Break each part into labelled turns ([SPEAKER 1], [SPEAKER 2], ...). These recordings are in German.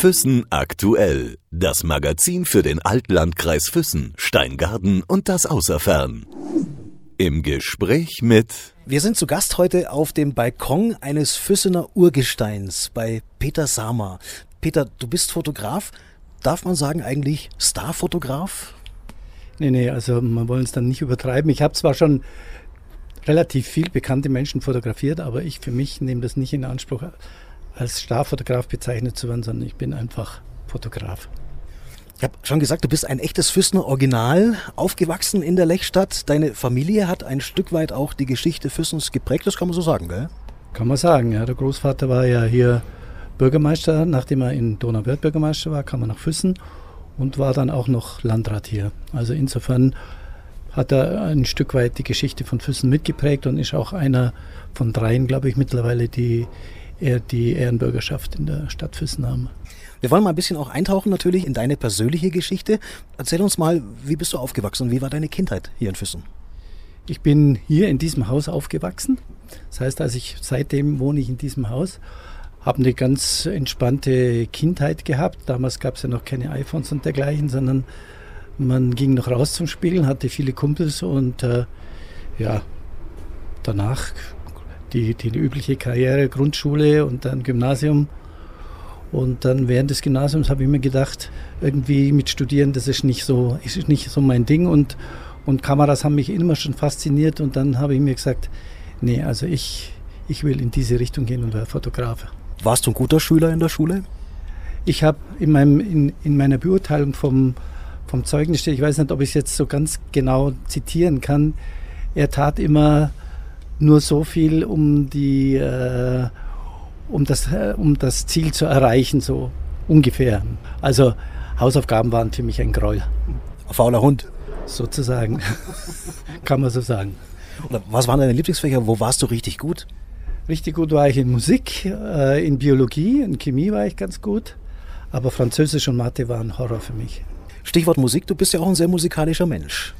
[SPEAKER 1] Füssen aktuell. Das Magazin für den Altlandkreis Füssen, Steingarten und das Außerfern. Im Gespräch mit
[SPEAKER 2] Wir sind zu Gast heute auf dem Balkon eines Füssener Urgesteins bei Peter Sama. Peter, du bist Fotograf. Darf man sagen eigentlich Starfotograf?
[SPEAKER 3] Nee, nee, also man wollen es dann nicht übertreiben. Ich habe zwar schon relativ viel bekannte Menschen fotografiert, aber ich für mich nehme das nicht in Anspruch, als Starfotograf bezeichnet zu werden, sondern ich bin einfach Fotograf.
[SPEAKER 2] Ich habe schon gesagt, du bist ein echtes Füssener Original, aufgewachsen in der Lechstadt. Deine Familie hat ein Stück weit auch die Geschichte Füssens geprägt, das kann man so sagen, gell?
[SPEAKER 3] Kann man sagen, ja. Der Großvater war ja hier Bürgermeister. Nachdem er in Donauwörth Bürgermeister war, kam er nach Füssen und war dann auch noch Landrat hier. Also insofern hat er ein Stück weit die Geschichte von Füssen mitgeprägt und ist auch einer von dreien, glaube ich, mittlerweile, die die Ehrenbürgerschaft in der Stadt Füssen haben.
[SPEAKER 2] Wir wollen mal ein bisschen auch eintauchen natürlich in deine persönliche Geschichte. Erzähl uns mal, wie bist du aufgewachsen und wie war deine Kindheit hier in Füssen?
[SPEAKER 3] Ich bin hier in diesem Haus aufgewachsen. Das heißt, als ich seitdem wohne ich in diesem Haus, habe eine ganz entspannte Kindheit gehabt. Damals gab es ja noch keine iPhones und dergleichen, sondern man ging noch raus zum Spielen, hatte viele Kumpels und äh, ja, danach die, die übliche Karriere, Grundschule und dann Gymnasium. Und dann während des Gymnasiums habe ich mir gedacht, irgendwie mit Studieren, das ist nicht so, ist nicht so mein Ding. Und, und Kameras haben mich immer schon fasziniert. Und dann habe ich mir gesagt, nee, also ich, ich will in diese Richtung gehen und werde Fotograf.
[SPEAKER 2] Warst du ein guter Schüler in der Schule?
[SPEAKER 3] Ich habe in, in, in meiner Beurteilung vom, vom Zeugnis steht, ich weiß nicht, ob ich es jetzt so ganz genau zitieren kann, er tat immer nur so viel, um die äh, um das, äh, um das Ziel zu erreichen, so ungefähr. Also Hausaufgaben waren für mich ein Gräuel.
[SPEAKER 2] Fauler Hund.
[SPEAKER 3] Sozusagen, kann man so sagen.
[SPEAKER 2] Oder was waren deine Lieblingsfächer? Wo warst du richtig gut?
[SPEAKER 3] Richtig gut war ich in Musik, äh, in Biologie, in Chemie war ich ganz gut, aber Französisch und Mathe waren Horror für mich.
[SPEAKER 2] Stichwort Musik, du bist ja auch ein sehr musikalischer Mensch.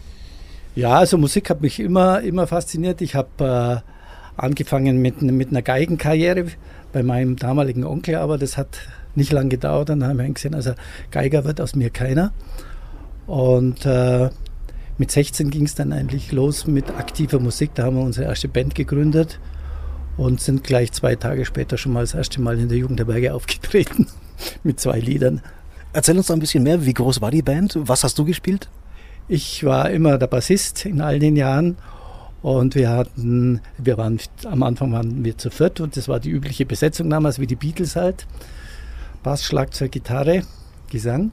[SPEAKER 3] Ja, also Musik hat mich immer, immer fasziniert. Ich habe äh, angefangen mit, mit einer Geigenkarriere bei meinem damaligen Onkel, aber das hat nicht lange gedauert. Dann haben wir gesehen, also Geiger wird aus mir keiner. Und äh, mit 16 ging es dann eigentlich los mit aktiver Musik. Da haben wir unsere erste Band gegründet und sind gleich zwei Tage später schon mal das erste Mal in der Jugendherberge aufgetreten mit zwei Liedern.
[SPEAKER 2] Erzähl uns da ein bisschen mehr. Wie groß war die Band? Was hast du gespielt?
[SPEAKER 3] Ich war immer der Bassist in all den Jahren und wir hatten, wir waren am Anfang waren wir zu viert und das war die übliche Besetzung damals, wie die Beatles halt. Bass, Schlagzeug, Gitarre, Gesang.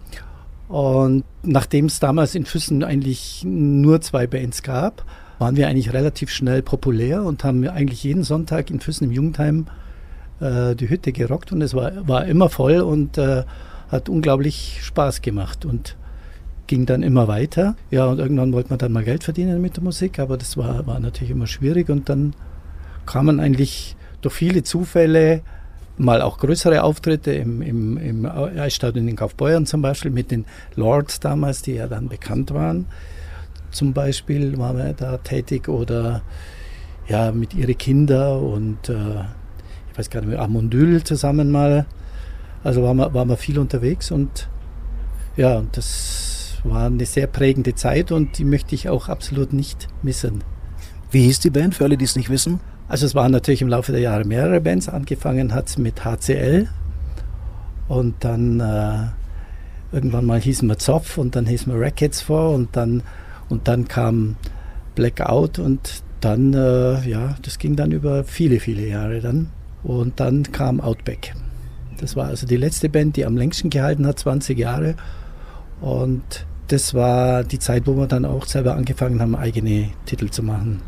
[SPEAKER 3] Und nachdem es damals in Füssen eigentlich nur zwei Bands gab, waren wir eigentlich relativ schnell populär und haben eigentlich jeden Sonntag in Füssen im Jugendheim äh, die Hütte gerockt und es war, war immer voll und äh, hat unglaublich Spaß gemacht. Und ging dann immer weiter. Ja, und irgendwann wollte man dann mal Geld verdienen mit der Musik, aber das war, war natürlich immer schwierig und dann kam man eigentlich durch viele Zufälle mal auch größere Auftritte im, im, im Eisstadion in Kaufbeuern zum Beispiel mit den Lords damals, die ja dann bekannt waren. Zum Beispiel waren wir da tätig oder ja, mit ihren Kindern und äh, ich weiß gar nicht, mit Amondyl zusammen mal. Also waren wir, waren wir viel unterwegs und ja, das war eine sehr prägende Zeit und die möchte ich auch absolut nicht missen.
[SPEAKER 2] Wie hieß die Band für alle, die es nicht wissen?
[SPEAKER 3] Also es waren natürlich im Laufe der Jahre mehrere Bands. Angefangen hat es mit HCL und dann äh, irgendwann mal hießen wir Zopf und dann hießen wir Rackets vor und dann, und dann kam Blackout und dann, äh, ja, das ging dann über viele, viele Jahre dann. Und dann kam Outback. Das war also die letzte Band, die am längsten gehalten hat, 20 Jahre. Und das war die Zeit, wo wir dann auch selber angefangen haben, eigene Titel zu machen.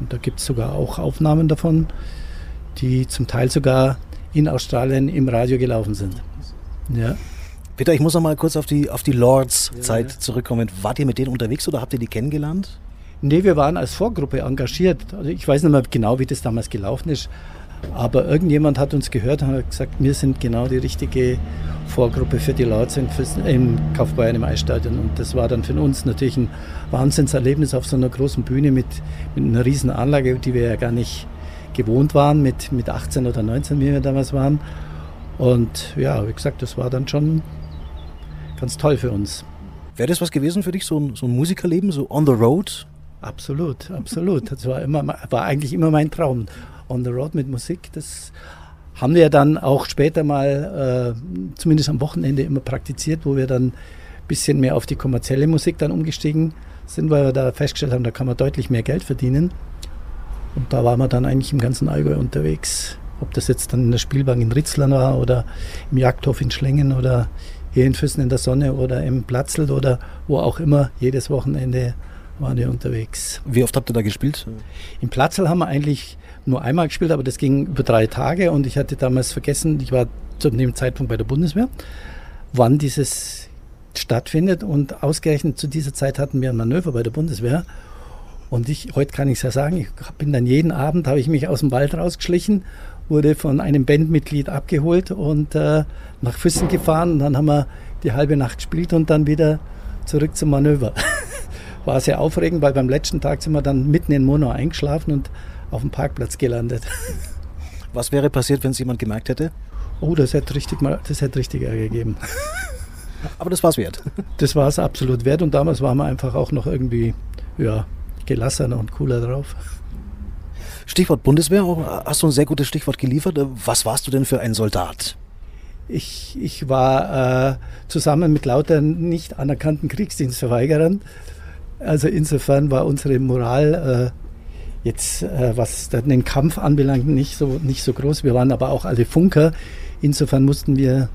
[SPEAKER 3] Und da gibt es sogar auch Aufnahmen davon, die zum Teil sogar in Australien im Radio gelaufen sind. Ja.
[SPEAKER 2] Peter, ich muss noch mal kurz auf die, auf die Lords-Zeit ja, zurückkommen. Wart ihr mit denen unterwegs oder habt ihr die kennengelernt?
[SPEAKER 3] Nee, wir waren als Vorgruppe engagiert. Also ich weiß nicht mehr genau, wie das damals gelaufen ist. Aber irgendjemand hat uns gehört und hat gesagt, wir sind genau die richtige Vorgruppe für die Lords im Kaufbeuern im Eisstadion. Und das war dann für uns natürlich ein Wahnsinnserlebnis auf so einer großen Bühne mit, mit einer riesen Anlage, die wir ja gar nicht gewohnt waren, mit, mit 18 oder 19, wie wir damals waren. Und ja, wie gesagt, das war dann schon ganz toll für uns.
[SPEAKER 2] Wäre das was gewesen für dich, so ein, so ein Musikerleben, so on the road?
[SPEAKER 3] Absolut, absolut. Das war, immer, war eigentlich immer mein Traum. On the road mit Musik, das haben wir dann auch später mal, äh, zumindest am Wochenende, immer praktiziert, wo wir dann ein bisschen mehr auf die kommerzielle Musik dann umgestiegen sind, weil wir da festgestellt haben, da kann man deutlich mehr Geld verdienen. Und da waren wir dann eigentlich im ganzen Allgäu unterwegs. Ob das jetzt dann in der Spielbank in Ritzlern war oder im Jagdhof in Schlengen oder hier in Füssen in der Sonne oder im Platzl oder wo auch immer, jedes Wochenende waren wir unterwegs.
[SPEAKER 2] Wie oft habt ihr da gespielt?
[SPEAKER 3] Im Platzl haben wir eigentlich nur einmal gespielt, aber das ging über drei Tage und ich hatte damals vergessen, ich war zu dem Zeitpunkt bei der Bundeswehr, wann dieses stattfindet und ausgerechnet zu dieser Zeit hatten wir ein Manöver bei der Bundeswehr und ich, heute kann ich es ja sagen, ich bin dann jeden Abend, habe ich mich aus dem Wald rausgeschlichen, wurde von einem Bandmitglied abgeholt und äh, nach Füssen gefahren und dann haben wir die halbe Nacht gespielt und dann wieder zurück zum Manöver. War sehr aufregend, weil beim letzten Tag sind wir dann mitten in Monau eingeschlafen und auf dem Parkplatz gelandet.
[SPEAKER 2] Was wäre passiert, wenn es jemand gemerkt hätte?
[SPEAKER 3] Oh, das hätte richtig, mal, das hätte richtig Ärger gegeben.
[SPEAKER 2] Aber das war es wert.
[SPEAKER 3] Das war es absolut wert und damals waren wir einfach auch noch irgendwie ja, gelassener und cooler drauf.
[SPEAKER 2] Stichwort Bundeswehr, hast du ein sehr gutes Stichwort geliefert. Was warst du denn für ein Soldat?
[SPEAKER 3] Ich, ich war äh, zusammen mit lauter nicht anerkannten Kriegsdienstverweigerern. Also insofern war unsere Moral äh, jetzt, äh, was den Kampf anbelangt, nicht so, nicht so groß. Wir waren aber auch alle Funker. Insofern mussten wir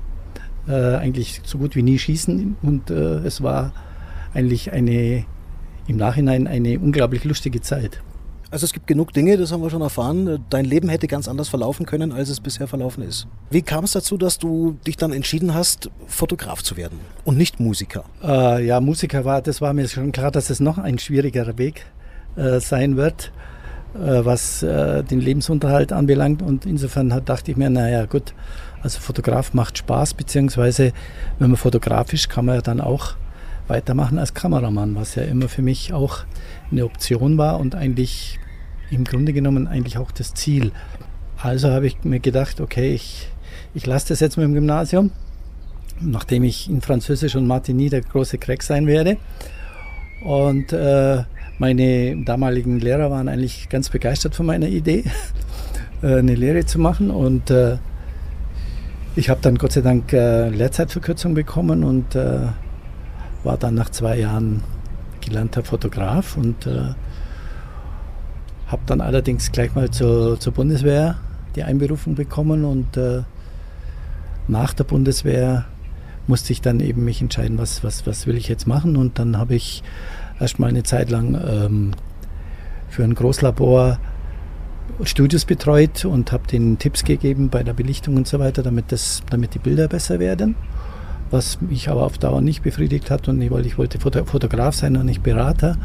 [SPEAKER 3] äh, eigentlich so gut wie nie schießen. Und äh, es war eigentlich eine, im Nachhinein eine unglaublich lustige Zeit.
[SPEAKER 2] Also es gibt genug Dinge, das haben wir schon erfahren. Dein Leben hätte ganz anders verlaufen können, als es bisher verlaufen ist. Wie kam es dazu, dass du dich dann entschieden hast, Fotograf zu werden und nicht Musiker?
[SPEAKER 3] Äh, ja, Musiker war, das war mir schon klar, dass es noch ein schwierigerer Weg äh, sein wird. Äh, was äh, den Lebensunterhalt anbelangt. Und insofern dachte ich mir, naja gut, also Fotograf macht Spaß, beziehungsweise wenn man fotografisch kann man ja dann auch weitermachen als Kameramann, was ja immer für mich auch eine Option war und eigentlich im Grunde genommen eigentlich auch das Ziel. Also habe ich mir gedacht, okay, ich, ich lasse das jetzt mit dem Gymnasium, nachdem ich in Französisch und Martini der große Crack sein werde. Und äh, meine damaligen Lehrer waren eigentlich ganz begeistert von meiner Idee, äh, eine Lehre zu machen. Und äh, ich habe dann Gott sei Dank äh, Lehrzeitverkürzung bekommen und war dann nach zwei Jahren gelernter Fotograf und habe dann allerdings gleich mal zur, zur, Bundeswehr die Einberufung bekommen und nach der Bundeswehr musste ich dann eben mich entscheiden, was, was, was will ich jetzt machen und dann habe ich erstmal eine Zeit lang ähm, für ein Großlabor Studios betreut und habe den Tipps gegeben bei der Belichtung und so weiter, damit, das, damit die Bilder besser werden. Was mich aber auf Dauer nicht befriedigt hat und ich wollte, ich wollte Fotograf sein und nicht Berater.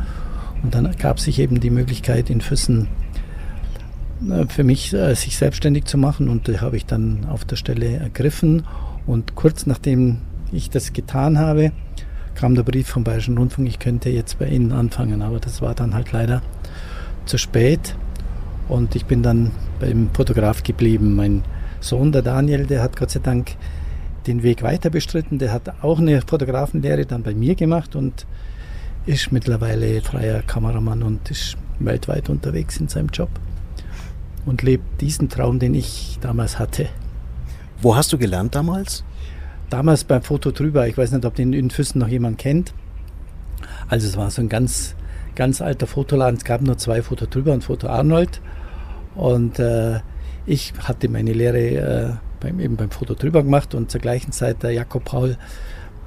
[SPEAKER 3] Und dann gab sich eben die Möglichkeit in Füssen äh, für mich äh, sich selbstständig zu machen. Und die habe ich dann auf der Stelle ergriffen. Und kurz nachdem ich das getan habe, kam der Brief vom Bayerischen Rundfunk, ich könnte jetzt bei Ihnen anfangen, aber das war dann halt leider zu spät. Und ich bin dann beim Fotograf geblieben. Mein Sohn, der Daniel, der hat Gott sei Dank den Weg weiter bestritten, der hat auch eine Fotografenlehre dann bei mir gemacht. Und ist mittlerweile freier Kameramann und ist weltweit unterwegs in seinem Job und lebt diesen Traum, den ich damals hatte.
[SPEAKER 2] Wo hast du gelernt damals?
[SPEAKER 3] damals beim Foto drüber, ich weiß nicht, ob den in Füssen noch jemand kennt. Also es war so ein ganz, ganz alter Fotoladen. Es gab nur zwei Foto drüber und Foto Arnold. Und äh, ich hatte meine Lehre äh, beim, eben beim Foto drüber gemacht und zur gleichen Zeit der Jakob Paul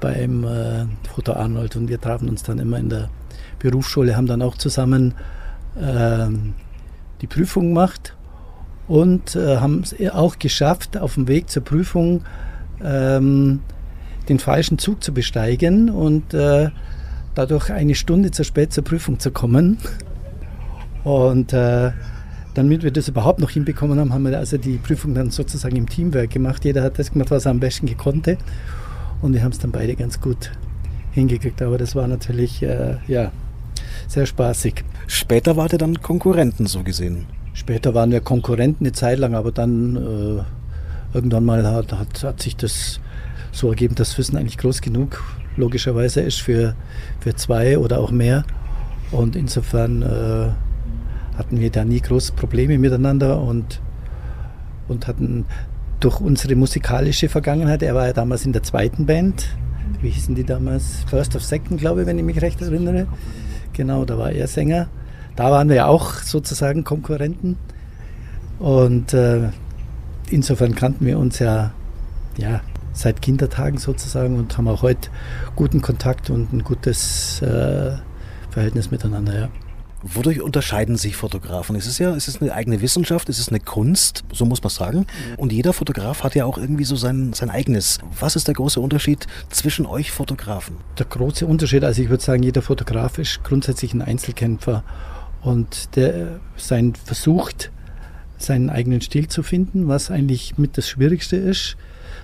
[SPEAKER 3] beim äh, Foto Arnold. Und wir trafen uns dann immer in der Berufsschule, haben dann auch zusammen ähm, die Prüfung gemacht und äh, haben es auch geschafft, auf dem Weg zur Prüfung ähm, den falschen Zug zu besteigen und äh, dadurch eine Stunde zu spät zur Prüfung zu kommen. Und äh, damit wir das überhaupt noch hinbekommen haben, haben wir also die Prüfung dann sozusagen im Teamwork gemacht. Jeder hat das gemacht, was er am besten gekonnte. Und wir haben es dann beide ganz gut hingekriegt. Aber das war natürlich äh, ja, sehr spaßig.
[SPEAKER 2] Später wart ihr dann Konkurrenten so gesehen?
[SPEAKER 3] Später waren wir Konkurrenten eine Zeit lang, aber dann äh, irgendwann mal hat, hat, hat sich das so ergeben, dass Füssen eigentlich groß genug logischerweise ist für, für zwei oder auch mehr. Und insofern äh, hatten wir da nie große Probleme miteinander und, und hatten durch unsere musikalische Vergangenheit, er war ja damals in der zweiten Band, wie hießen die damals? First of Second, glaube ich, wenn ich mich recht erinnere. Genau, da war er Sänger. Da waren wir auch sozusagen Konkurrenten. Und äh, insofern kannten wir uns ja, ja seit Kindertagen sozusagen und haben auch heute guten Kontakt und ein gutes äh, Verhältnis miteinander. Ja.
[SPEAKER 2] Wodurch unterscheiden sich Fotografen? Es ist ja, es ist eine eigene Wissenschaft, es ist eine Kunst, so muss man sagen. Und jeder Fotograf hat ja auch irgendwie so sein, sein eigenes. Was ist der große Unterschied zwischen euch Fotografen?
[SPEAKER 3] Der große Unterschied, also ich würde sagen, jeder Fotograf ist grundsätzlich ein Einzelkämpfer und der sein versucht, seinen eigenen Stil zu finden, was eigentlich mit das Schwierigste ist,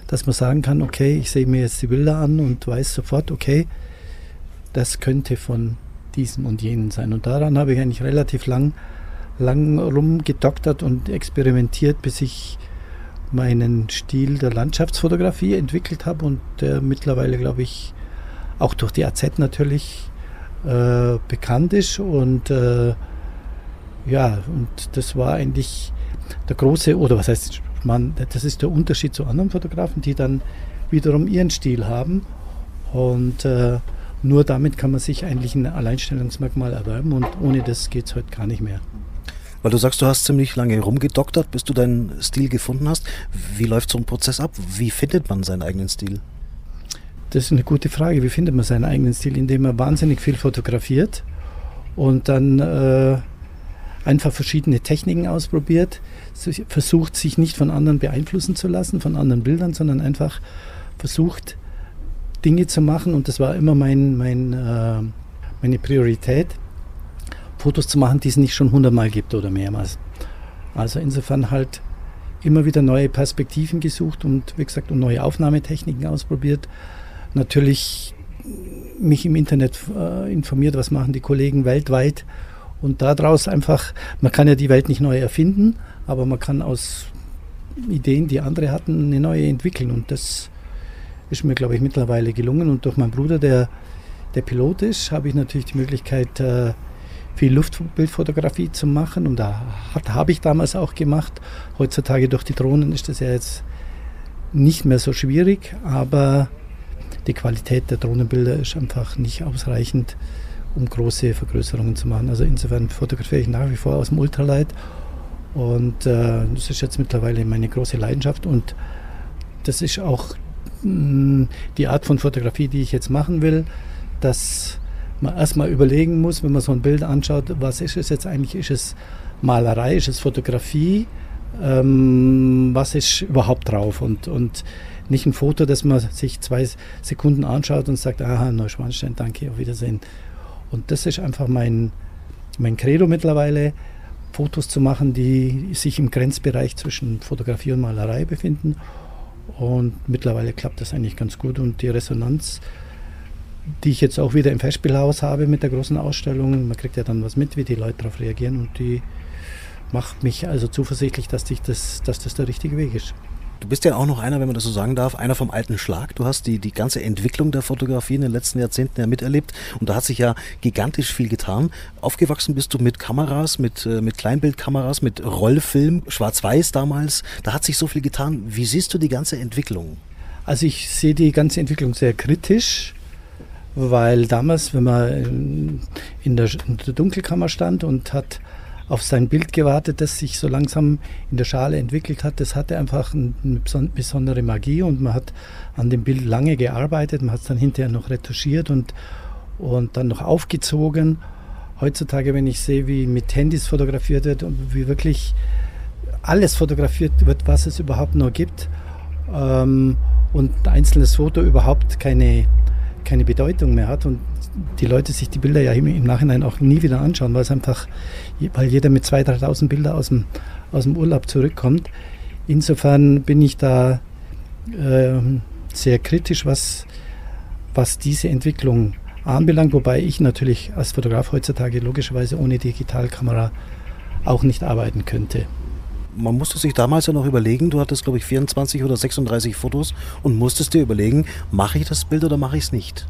[SPEAKER 3] dass man sagen kann, okay, ich sehe mir jetzt die Bilder an und weiß sofort, okay, das könnte von diesem und jenen sein. Und daran habe ich eigentlich relativ lang, lang rumgedoktert und experimentiert, bis ich meinen Stil der Landschaftsfotografie entwickelt habe und der mittlerweile, glaube ich, auch durch die AZ natürlich äh, bekannt ist. Und äh, ja, und das war eigentlich der große, oder was heißt, man, das ist der Unterschied zu anderen Fotografen, die dann wiederum ihren Stil haben. Und äh, nur damit kann man sich eigentlich ein Alleinstellungsmerkmal erwerben und ohne das geht es heute gar nicht mehr.
[SPEAKER 2] Weil du sagst, du hast ziemlich lange rumgedoktert, bis du deinen Stil gefunden hast. Wie läuft so ein Prozess ab? Wie findet man seinen eigenen Stil?
[SPEAKER 3] Das ist eine gute Frage. Wie findet man seinen eigenen Stil? Indem man wahnsinnig viel fotografiert und dann äh, einfach verschiedene Techniken ausprobiert, versucht sich nicht von anderen beeinflussen zu lassen, von anderen Bildern, sondern einfach versucht, Dinge zu machen und das war immer mein, mein, äh, meine Priorität, Fotos zu machen, die es nicht schon hundertmal gibt oder mehrmals. Also insofern halt immer wieder neue Perspektiven gesucht und wie gesagt und neue Aufnahmetechniken ausprobiert. Natürlich mich im Internet äh, informiert, was machen die Kollegen weltweit und daraus einfach, man kann ja die Welt nicht neu erfinden, aber man kann aus Ideen, die andere hatten, eine neue entwickeln und das ist mir, glaube ich, mittlerweile gelungen. Und durch meinen Bruder, der, der Pilot ist, habe ich natürlich die Möglichkeit, äh, viel Luftbildfotografie zu machen. Und da habe ich damals auch gemacht. Heutzutage durch die Drohnen ist das ja jetzt nicht mehr so schwierig, aber die Qualität der Drohnenbilder ist einfach nicht ausreichend, um große Vergrößerungen zu machen. Also insofern fotografiere ich nach wie vor aus dem Ultralight und äh, das ist jetzt mittlerweile meine große Leidenschaft und das ist auch die Art von Fotografie, die ich jetzt machen will, dass man erstmal überlegen muss, wenn man so ein Bild anschaut, was ist es jetzt eigentlich? Ist es Malerei, ist es Fotografie? Ähm, was ist überhaupt drauf? Und, und nicht ein Foto, das man sich zwei Sekunden anschaut und sagt, aha, Neuschwanstein, danke, auf Wiedersehen. Und das ist einfach mein, mein Credo mittlerweile, Fotos zu machen, die sich im Grenzbereich zwischen Fotografie und Malerei befinden und mittlerweile klappt das eigentlich ganz gut und die Resonanz, die ich jetzt auch wieder im Festspielhaus habe mit der großen Ausstellung, man kriegt ja dann was mit, wie die Leute darauf reagieren und die macht mich also zuversichtlich, dass, das, dass das der richtige Weg ist.
[SPEAKER 2] Du bist ja auch noch einer, wenn man das so sagen darf, einer vom alten Schlag. Du hast die, die ganze Entwicklung der Fotografie in den letzten Jahrzehnten ja miterlebt und da hat sich ja gigantisch viel getan. Aufgewachsen bist du mit Kameras, mit, äh, mit Kleinbildkameras, mit Rollfilm, Schwarz-Weiß damals. Da hat sich so viel getan. Wie siehst du die ganze Entwicklung?
[SPEAKER 3] Also ich sehe die ganze Entwicklung sehr kritisch, weil damals, wenn man in der, in der Dunkelkammer stand und hat auf sein Bild gewartet, das sich so langsam in der Schale entwickelt hat. Das hatte einfach eine besondere Magie und man hat an dem Bild lange gearbeitet. Man hat es dann hinterher noch retuschiert und, und dann noch aufgezogen. Heutzutage, wenn ich sehe, wie mit Handys fotografiert wird und wie wirklich alles fotografiert wird, was es überhaupt noch gibt ähm, und ein einzelnes Foto überhaupt keine, keine Bedeutung mehr hat und die Leute sich die Bilder ja im, Nachhinein auch nie wieder anschauen, weil es einfach, weil jeder mit 2.000, 3.000 Bilder aus dem, aus dem Urlaub zurückkommt. Insofern bin ich da äh, sehr kritisch, was, was diese Entwicklung anbelangt, wobei ich natürlich als Fotograf heutzutage logischerweise ohne Digitalkamera auch nicht arbeiten könnte.
[SPEAKER 2] man musste sich damals ja noch überlegen, du hattest glaube ich 24 oder 36 Fotos und musstest dir überlegen, mache ich das Bild oder mache ich es nicht?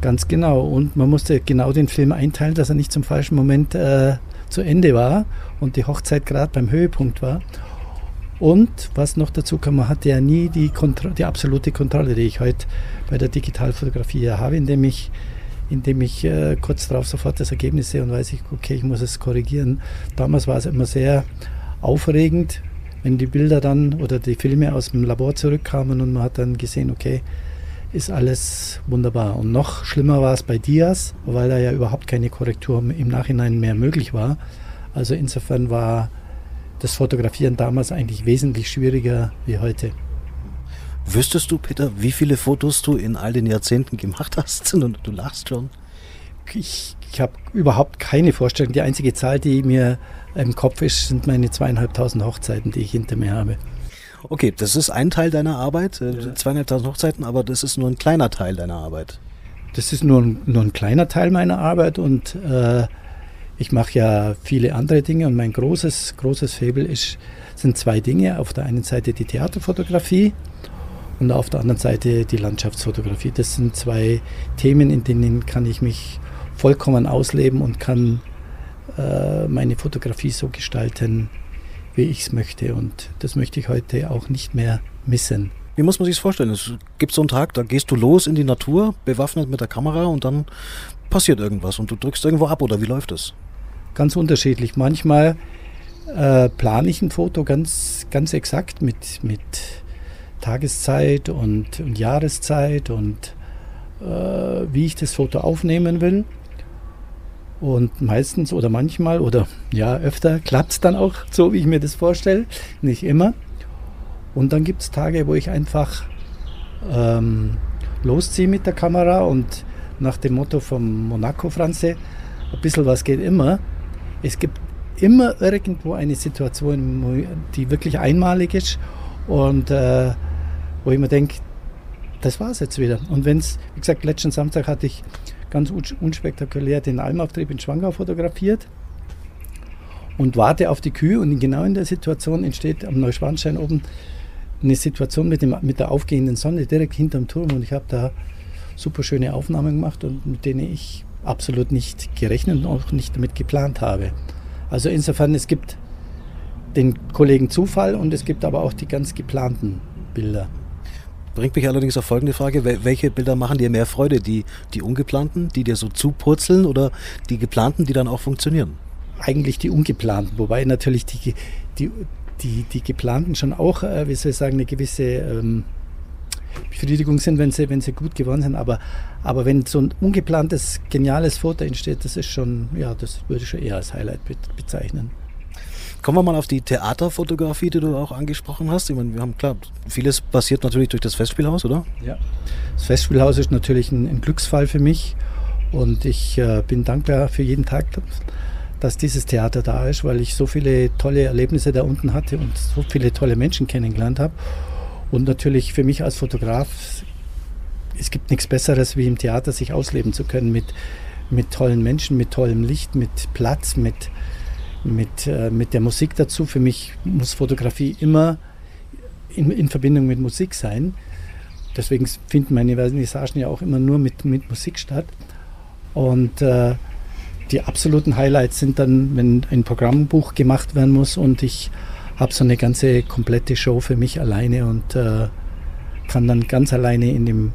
[SPEAKER 3] Ganz genau. Und man musste genau den Film einteilen, dass er nicht zum falschen Moment äh, zu Ende war und die Hochzeit gerade beim Höhepunkt war. Und was noch dazu kam, man hatte ja nie die, Kontro die absolute Kontrolle, die ich heute bei der Digitalfotografie habe, indem ich, indem ich äh, kurz darauf sofort das Ergebnis sehe und weiß ich, okay, ich muss es korrigieren. Damals war es immer sehr aufregend, wenn die Bilder dann oder die Filme aus dem Labor zurückkamen und man hat dann gesehen, okay, ist alles wunderbar. Und noch schlimmer war es bei Diaz, weil da ja überhaupt keine Korrektur im Nachhinein mehr möglich war. Also insofern war das Fotografieren damals eigentlich wesentlich schwieriger wie heute.
[SPEAKER 2] Wüsstest du, Peter, wie viele Fotos du in all den Jahrzehnten gemacht hast? Und du lachst schon.
[SPEAKER 3] Ich, ich habe überhaupt keine Vorstellung. Die einzige Zahl, die mir im Kopf ist, sind meine zweieinhalbtausend Hochzeiten, die ich hinter mir habe.
[SPEAKER 2] Okay, das ist ein Teil deiner Arbeit, äh, ja. zweieinhalbtausend Hochzeiten, aber das ist nur ein kleiner Teil deiner Arbeit.
[SPEAKER 3] Das ist nur, nur ein kleiner Teil meiner Arbeit und äh, ich mache ja viele andere Dinge und mein großes, großes Faible ist, sind zwei Dinge. Auf der einen Seite die Theaterfotografie und auf der anderen Seite die Landschaftsfotografie. Das sind zwei Themen, in denen kann ich mich vollkommen ausleben und kann äh, meine Fotografie so gestalten, wie ich es möchte. Und das möchte ich heute auch nicht mehr missen.
[SPEAKER 2] Wie muss man sich das vorstellen? Es gibt so einen Tag, da gehst du los in die Natur, bewaffnet mit der Kamera und dann passiert irgendwas und du drückst irgendwo ab oder wie läuft das?
[SPEAKER 3] ganz unterschiedlich. Manchmal äh, plane ich ein Foto ganz, ganz exakt mit, mit Tageszeit und, und Jahreszeit und äh, wie ich das Foto aufnehmen will. Und meistens oder manchmal oder ja öfter klappt es dann auch so, wie ich mir das vorstelle. Nicht immer. Und dann gibt es Tage, wo ich einfach ähm, losziehe mit der Kamera und nach dem Motto vom Monaco Franze, ein bisschen was geht immer, es gibt immer irgendwo eine Situation, die wirklich einmalig ist und äh, wo ich mir denke, das war es jetzt wieder. Und wenn es, wie gesagt, letzten Samstag hatte ich ganz unspektakulär den Almauftrieb in Schwangau fotografiert und warte auf die Kühe und genau in der Situation entsteht am Neuschwanstein oben eine Situation mit, dem, mit der aufgehenden Sonne direkt hinterm Turm und ich habe da super schöne Aufnahmen gemacht und mit denen ich absolut nicht gerechnet und auch nicht damit geplant habe. Also insofern, es gibt den Kollegen Zufall und es gibt aber auch die ganz geplanten Bilder.
[SPEAKER 2] Bringt mich allerdings auf folgende Frage, welche Bilder machen dir mehr Freude? Die, die ungeplanten, die dir so zupurzeln oder die geplanten, die dann auch funktionieren?
[SPEAKER 3] Eigentlich die ungeplanten, wobei natürlich die, die, die, die geplanten schon auch, äh, wie soll ich sagen, eine gewisse ähm, Befriedigung sind, wenn sie, wenn sie gut geworden sind. Aber, aber wenn so ein ungeplantes, geniales Foto entsteht, das ist schon, ja, das würde ich schon eher als Highlight bezeichnen.
[SPEAKER 2] Kommen wir mal auf die Theaterfotografie, die du auch angesprochen hast. Ich meine, wir haben klar, vieles passiert natürlich durch das Festspielhaus, oder?
[SPEAKER 3] Ja. Das Festspielhaus ist natürlich ein, ein Glücksfall für mich und ich äh, bin dankbar für jeden Tag, dass dieses Theater da ist, weil ich so viele tolle Erlebnisse da unten hatte und so viele tolle Menschen kennengelernt habe. Und natürlich für mich als Fotograf, es gibt nichts Besseres, wie im Theater sich ausleben zu können mit, mit tollen Menschen, mit tollem Licht, mit Platz, mit, mit, äh, mit der Musik dazu. Für mich muss Fotografie immer in, in Verbindung mit Musik sein. Deswegen finden meine Vernissagen ja auch immer nur mit, mit Musik statt. Und äh, die absoluten Highlights sind dann, wenn ein Programmbuch gemacht werden muss und ich habe so eine ganze komplette Show für mich alleine und äh, kann dann ganz alleine in dem,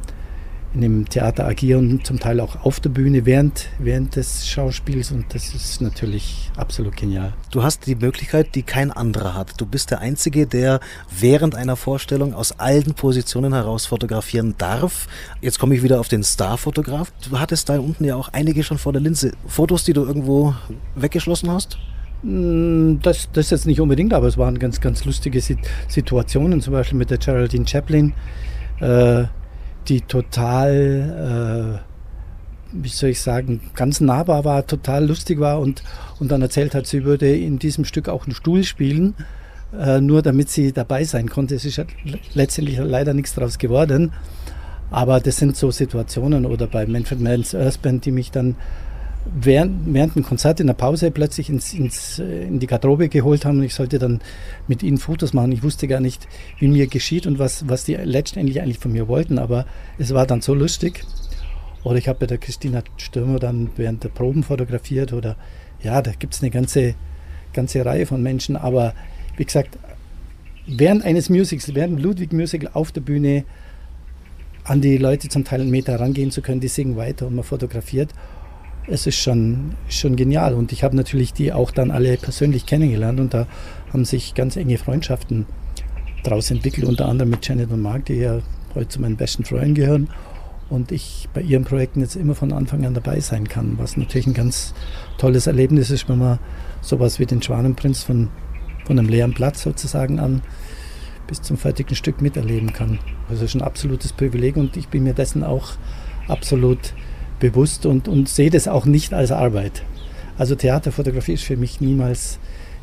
[SPEAKER 3] in dem Theater agieren, zum Teil auch auf der Bühne während, während des Schauspiels und das ist natürlich absolut genial.
[SPEAKER 2] Du hast die Möglichkeit, die kein anderer hat. Du bist der Einzige, der während einer Vorstellung aus allen Positionen heraus fotografieren darf. Jetzt komme ich wieder auf den Starfotograf. Du hattest da unten ja auch einige schon vor der Linse. Fotos, die du irgendwo weggeschlossen hast?
[SPEAKER 3] Mm, das, das jetzt nicht unbedingt, aber es waren ganz, ganz lustige Situationen, zum Beispiel mit der Geraldine Chaplin, äh, die total, äh, wie soll ich sagen, ganz nahbar war, total lustig war und, und dann erzählt hat, sie würde in diesem Stück auch einen Stuhl spielen, äh, nur damit sie dabei sein konnte. Es ist letztendlich leider nichts daraus geworden, aber das sind so Situationen oder bei Manfred Mann's Earth Band, die mich dann während, während einem Konzert in der Pause plötzlich ins, ins, äh, in die Garderobe geholt haben und ich sollte dann mit ihnen Fotos machen. Ich wusste gar nicht, wie mir geschieht und was, was die letztendlich eigentlich von mir wollten, aber es war dann so lustig. Oder ich habe bei der Christina Stürmer dann während der Proben fotografiert oder ja, da gibt es eine ganze, ganze Reihe von Menschen. Aber wie gesagt, während eines Musicals, während Ludwig Musical auf der Bühne an die Leute zum Teil einen Meter rangehen zu können, die singen weiter und man fotografiert es ist schon, schon genial. Und ich habe natürlich die auch dann alle persönlich kennengelernt und da haben sich ganz enge Freundschaften daraus entwickelt, unter anderem mit Janet und Mark, die ja heute zu meinen besten Freunden gehören. Und ich bei ihren Projekten jetzt immer von Anfang an dabei sein kann, was natürlich ein ganz tolles Erlebnis ist, wenn man sowas wie den Schwanenprinz von, von einem leeren Platz sozusagen an bis zum fertigen Stück miterleben kann. Das ist ein absolutes Privileg und ich bin mir dessen auch absolut bewusst und, und sehe das auch nicht als Arbeit. Also Theaterfotografie ist für mich niemals,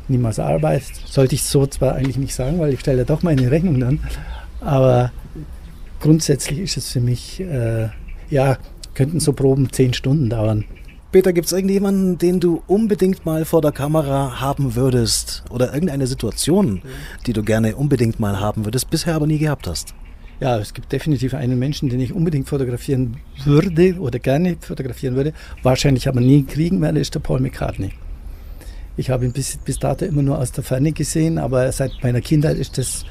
[SPEAKER 3] niemals Arbeit. Sollte ich so zwar eigentlich nicht sagen, weil ich stelle ja doch meine Rechnung dann, aber grundsätzlich ist es für mich, äh, ja, könnten so Proben zehn Stunden dauern.
[SPEAKER 2] Peter, gibt es irgendjemanden, den du unbedingt mal vor der Kamera haben würdest? Oder irgendeine Situation, die du gerne unbedingt mal haben würdest, bisher aber nie gehabt hast?
[SPEAKER 3] Ja, es gibt definitiv einen Menschen, den ich unbedingt fotografieren würde oder gerne fotografieren würde, wahrscheinlich aber nie kriegen werde, ist der Paul McCartney. Ich habe ihn bis, bis dato immer nur aus der Ferne gesehen, aber seit meiner Kindheit ist das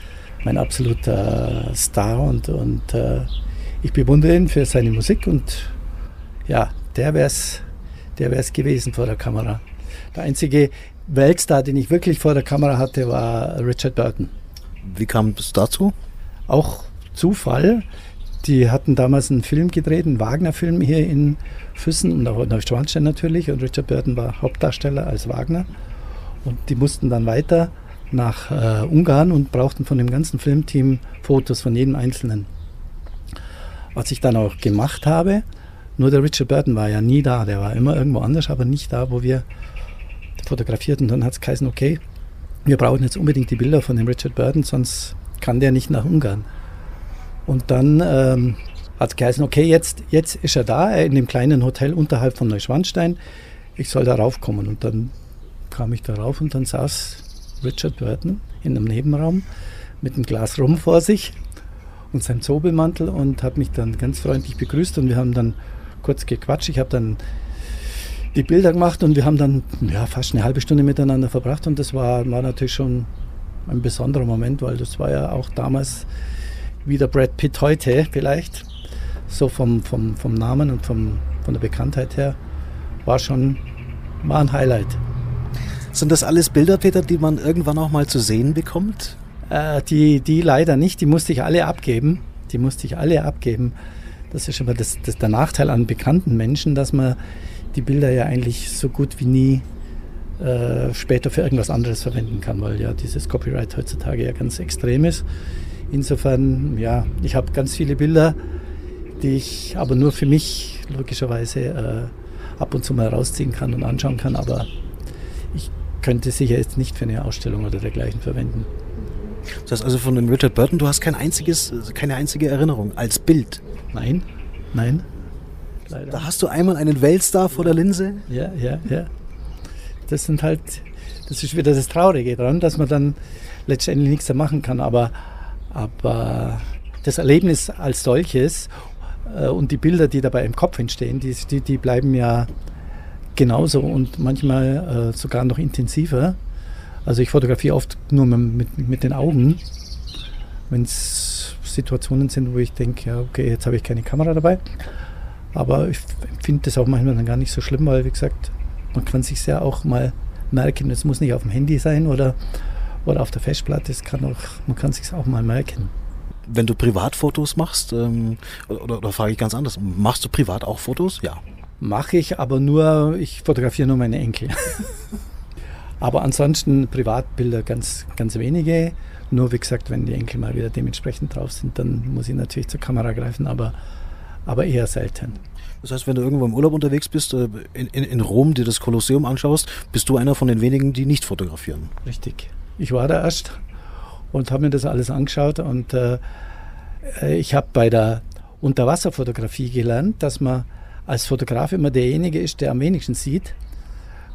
[SPEAKER 3] mein absoluter Star und, und äh, ich bewundere ihn für seine Musik und ja, der wäre es der wär's gewesen vor der Kamera. Der einzige Weltstar, den ich wirklich vor der Kamera hatte, war Richard Burton.
[SPEAKER 2] Wie kam es dazu?
[SPEAKER 3] Auch Zufall. Die hatten damals einen Film gedreht, einen Wagner-Film hier in Füssen und auch in Neuschwanstein natürlich. Und Richard Burton war Hauptdarsteller als Wagner. Und die mussten dann weiter nach äh, Ungarn und brauchten von dem ganzen Filmteam Fotos von jedem Einzelnen. Was ich dann auch gemacht habe, nur der Richard Burton war ja nie da, der war immer irgendwo anders, aber nicht da, wo wir fotografierten. Dann hat es geheißen, okay, wir brauchen jetzt unbedingt die Bilder von dem Richard Burton, sonst kann der nicht nach Ungarn. Und dann ähm, hat es geheißen, okay, jetzt, jetzt ist er da, in dem kleinen Hotel unterhalb von Neuschwanstein. Ich soll da raufkommen. Und dann kam ich da rauf und dann saß Richard Burton in einem Nebenraum mit einem Glas Rum vor sich und seinem Zobelmantel und hat mich dann ganz freundlich begrüßt und wir haben dann kurz gequatscht. Ich habe dann die Bilder gemacht und wir haben dann ja, fast eine halbe Stunde miteinander verbracht und das war, war natürlich schon ein besonderer Moment, weil das war ja auch damals wie der Brad Pitt heute vielleicht. So vom, vom, vom Namen und vom, von der Bekanntheit her war schon war ein Highlight.
[SPEAKER 2] Sind das alles Bilder, Peter, die man irgendwann auch mal zu sehen bekommt?
[SPEAKER 3] Äh, die, die leider nicht, die musste ich alle abgeben. Die musste ich alle abgeben. Das ist aber das, das der Nachteil an bekannten Menschen, dass man die Bilder ja eigentlich so gut wie nie äh, später für irgendwas anderes verwenden kann, weil ja dieses Copyright heutzutage ja ganz extrem ist. Insofern, ja, ich habe ganz viele Bilder, die ich aber nur für mich logischerweise äh, ab und zu mal rausziehen kann und anschauen kann, aber ich könnte sicher jetzt nicht für eine Ausstellung oder dergleichen verwenden.
[SPEAKER 2] Das heißt also von dem Richard Burton, du hast kein einziges, keine einzige Erinnerung als Bild?
[SPEAKER 3] Nein, nein.
[SPEAKER 2] Leider. Da hast du einmal einen Weltstar vor der Linse?
[SPEAKER 3] Ja, ja, ja. Das sind halt, das ist wieder das Traurige dran, dass man dann letztendlich nichts da machen kann, aber aber das Erlebnis als solches äh, und die Bilder, die dabei im Kopf entstehen, die, die, die bleiben ja genauso und manchmal äh, sogar noch intensiver. Also ich fotografiere oft nur mit, mit den Augen, wenn es Situationen sind, wo ich denke, ja, okay, jetzt habe ich keine Kamera dabei. Aber ich finde das auch manchmal dann gar nicht so schlimm, weil wie gesagt, man kann sich ja auch mal merken. Es muss nicht auf dem Handy sein oder oder auf der Festplatte. Es kann auch, man kann sich auch mal merken.
[SPEAKER 2] Wenn du Privatfotos machst, ähm, oder, oder frage ich ganz anders, machst du privat auch Fotos? Ja.
[SPEAKER 3] Mache ich, aber nur, ich fotografiere nur meine Enkel. aber ansonsten Privatbilder ganz, ganz wenige. Nur wie gesagt, wenn die Enkel mal wieder dementsprechend drauf sind, dann muss ich natürlich zur Kamera greifen, aber, aber eher selten.
[SPEAKER 2] Das heißt, wenn du irgendwo im Urlaub unterwegs bist, äh, in, in, in Rom dir das Kolosseum anschaust, bist du einer von den wenigen, die nicht fotografieren.
[SPEAKER 3] Richtig. Ich war da erst und habe mir das alles angeschaut und äh, ich habe bei der Unterwasserfotografie gelernt, dass man als Fotograf immer derjenige ist, der am wenigsten sieht,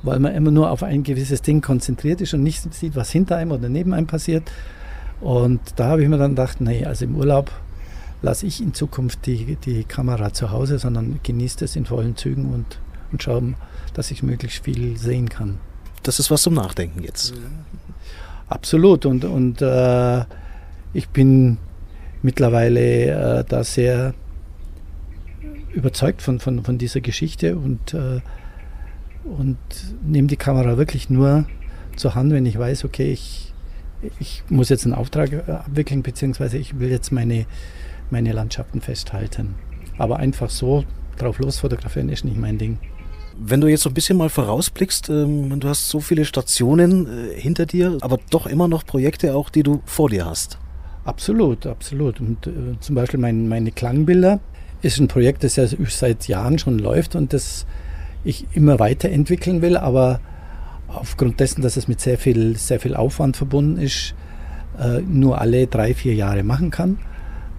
[SPEAKER 3] weil man immer nur auf ein gewisses Ding konzentriert ist und nicht sieht, was hinter einem oder neben einem passiert. Und da habe ich mir dann gedacht, nee, also im Urlaub lasse ich in Zukunft die, die Kamera zu Hause, sondern genieße es in vollen Zügen und, und schaue, dass ich möglichst viel sehen kann.
[SPEAKER 2] Das ist was zum Nachdenken jetzt.
[SPEAKER 3] Absolut. Und, und äh, ich bin mittlerweile äh, da sehr überzeugt von, von, von dieser Geschichte und, äh, und nehme die Kamera wirklich nur zur Hand, wenn ich weiß, okay, ich, ich muss jetzt einen Auftrag äh, abwickeln, beziehungsweise ich will jetzt meine, meine Landschaften festhalten. Aber einfach so drauf los fotografieren ist nicht mein Ding.
[SPEAKER 2] Wenn du jetzt so ein bisschen mal vorausblickst, ähm, du hast so viele Stationen äh, hinter dir, aber doch immer noch Projekte auch, die du vor dir hast.
[SPEAKER 3] Absolut, absolut. Und äh, zum Beispiel mein, meine Klangbilder ist ein Projekt, das ja seit Jahren schon läuft und das ich immer weiterentwickeln will, aber aufgrund dessen, dass es mit sehr viel, sehr viel Aufwand verbunden ist, äh, nur alle drei, vier Jahre machen kann,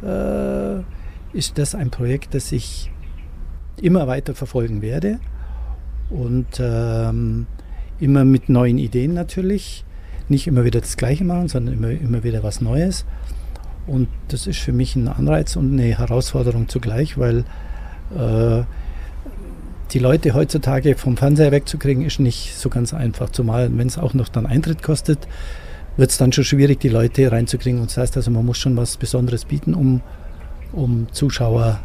[SPEAKER 3] äh, ist das ein Projekt, das ich immer weiter verfolgen werde und ähm, immer mit neuen Ideen natürlich. Nicht immer wieder das Gleiche machen, sondern immer, immer wieder was Neues. Und das ist für mich ein Anreiz und eine Herausforderung zugleich, weil äh, die Leute heutzutage vom Fernseher wegzukriegen, ist nicht so ganz einfach. Zumal, wenn es auch noch dann Eintritt kostet, wird es dann schon schwierig, die Leute reinzukriegen. Und das heißt also, man muss schon was Besonderes bieten, um, um Zuschauer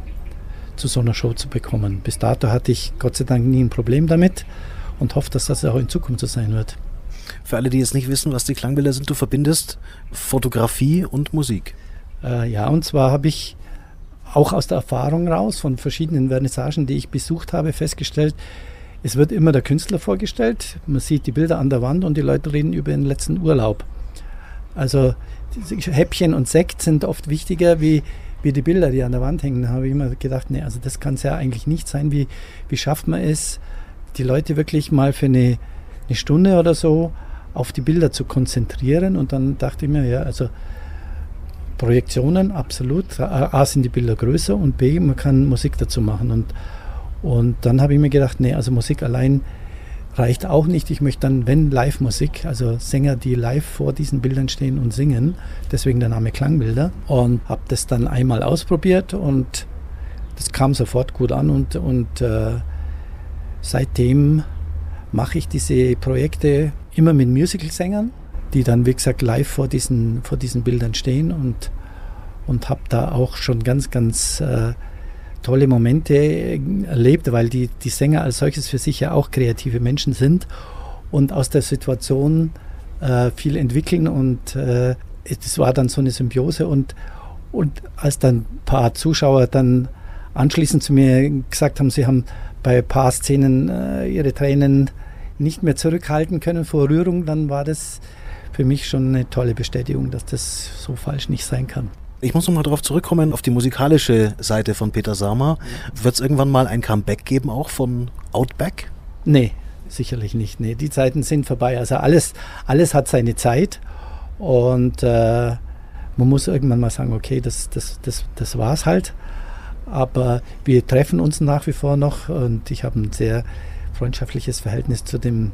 [SPEAKER 3] zu so einer Show zu bekommen. Bis dato hatte ich Gott sei Dank nie ein Problem damit und hoffe, dass das auch in Zukunft so sein wird.
[SPEAKER 2] Für alle, die jetzt nicht wissen, was die Klangbilder sind, du verbindest Fotografie und Musik.
[SPEAKER 3] Äh, ja, und zwar habe ich auch aus der Erfahrung raus von verschiedenen Vernissagen, die ich besucht habe, festgestellt, es wird immer der Künstler vorgestellt. Man sieht die Bilder an der Wand und die Leute reden über den letzten Urlaub. Also Häppchen und Sekt sind oft wichtiger wie, wie die Bilder, die an der Wand hängen. Habe ich immer gedacht, nee, also das kann es ja eigentlich nicht sein. Wie, wie schafft man es, die Leute wirklich mal für eine, eine Stunde oder so auf die Bilder zu konzentrieren? Und dann dachte ich mir, ja, also Projektionen, absolut. A sind die Bilder größer und B, man kann Musik dazu machen. Und, und dann habe ich mir gedacht, nee, also Musik allein reicht auch nicht. Ich möchte dann, wenn Live-Musik, also Sänger, die live vor diesen Bildern stehen und singen, deswegen der Name Klangbilder. Und habe das dann einmal ausprobiert und das kam sofort gut an und, und äh, seitdem mache ich diese Projekte immer mit Musical-Sängern die dann, wie gesagt, live vor diesen, vor diesen Bildern stehen und, und habe da auch schon ganz, ganz äh, tolle Momente erlebt, weil die, die Sänger als solches für sich ja auch kreative Menschen sind und aus der Situation äh, viel entwickeln und äh, es war dann so eine Symbiose und, und als dann ein paar Zuschauer dann anschließend zu mir gesagt haben, sie haben bei ein paar Szenen äh, ihre Tränen nicht mehr zurückhalten können vor Rührung, dann war das für mich schon eine tolle Bestätigung, dass das so falsch nicht sein kann.
[SPEAKER 2] Ich muss nochmal darauf zurückkommen, auf die musikalische Seite von Peter Sama. Wird es irgendwann mal ein Comeback geben, auch von Outback?
[SPEAKER 3] Nee, sicherlich nicht. Nee, die Zeiten sind vorbei. Also alles, alles hat seine Zeit und äh, man muss irgendwann mal sagen, okay, das, das, das, das war's halt. Aber wir treffen uns nach wie vor noch und ich habe ein sehr freundschaftliches Verhältnis zu dem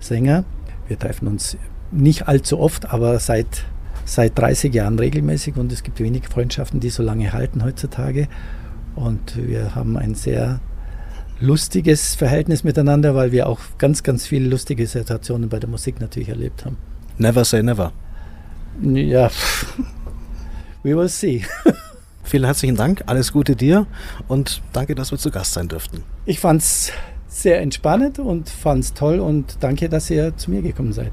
[SPEAKER 3] Sänger. Wir treffen uns nicht allzu oft, aber seit, seit 30 Jahren regelmäßig und es gibt wenig Freundschaften, die so lange halten heutzutage. Und wir haben ein sehr lustiges Verhältnis miteinander, weil wir auch ganz, ganz viele lustige Situationen bei der Musik natürlich erlebt haben.
[SPEAKER 2] Never say never.
[SPEAKER 3] Ja, we will see.
[SPEAKER 2] Vielen herzlichen Dank, alles Gute dir und danke, dass wir zu Gast sein dürften.
[SPEAKER 3] Ich fand's sehr entspannend und fand es toll und danke, dass ihr zu mir gekommen seid.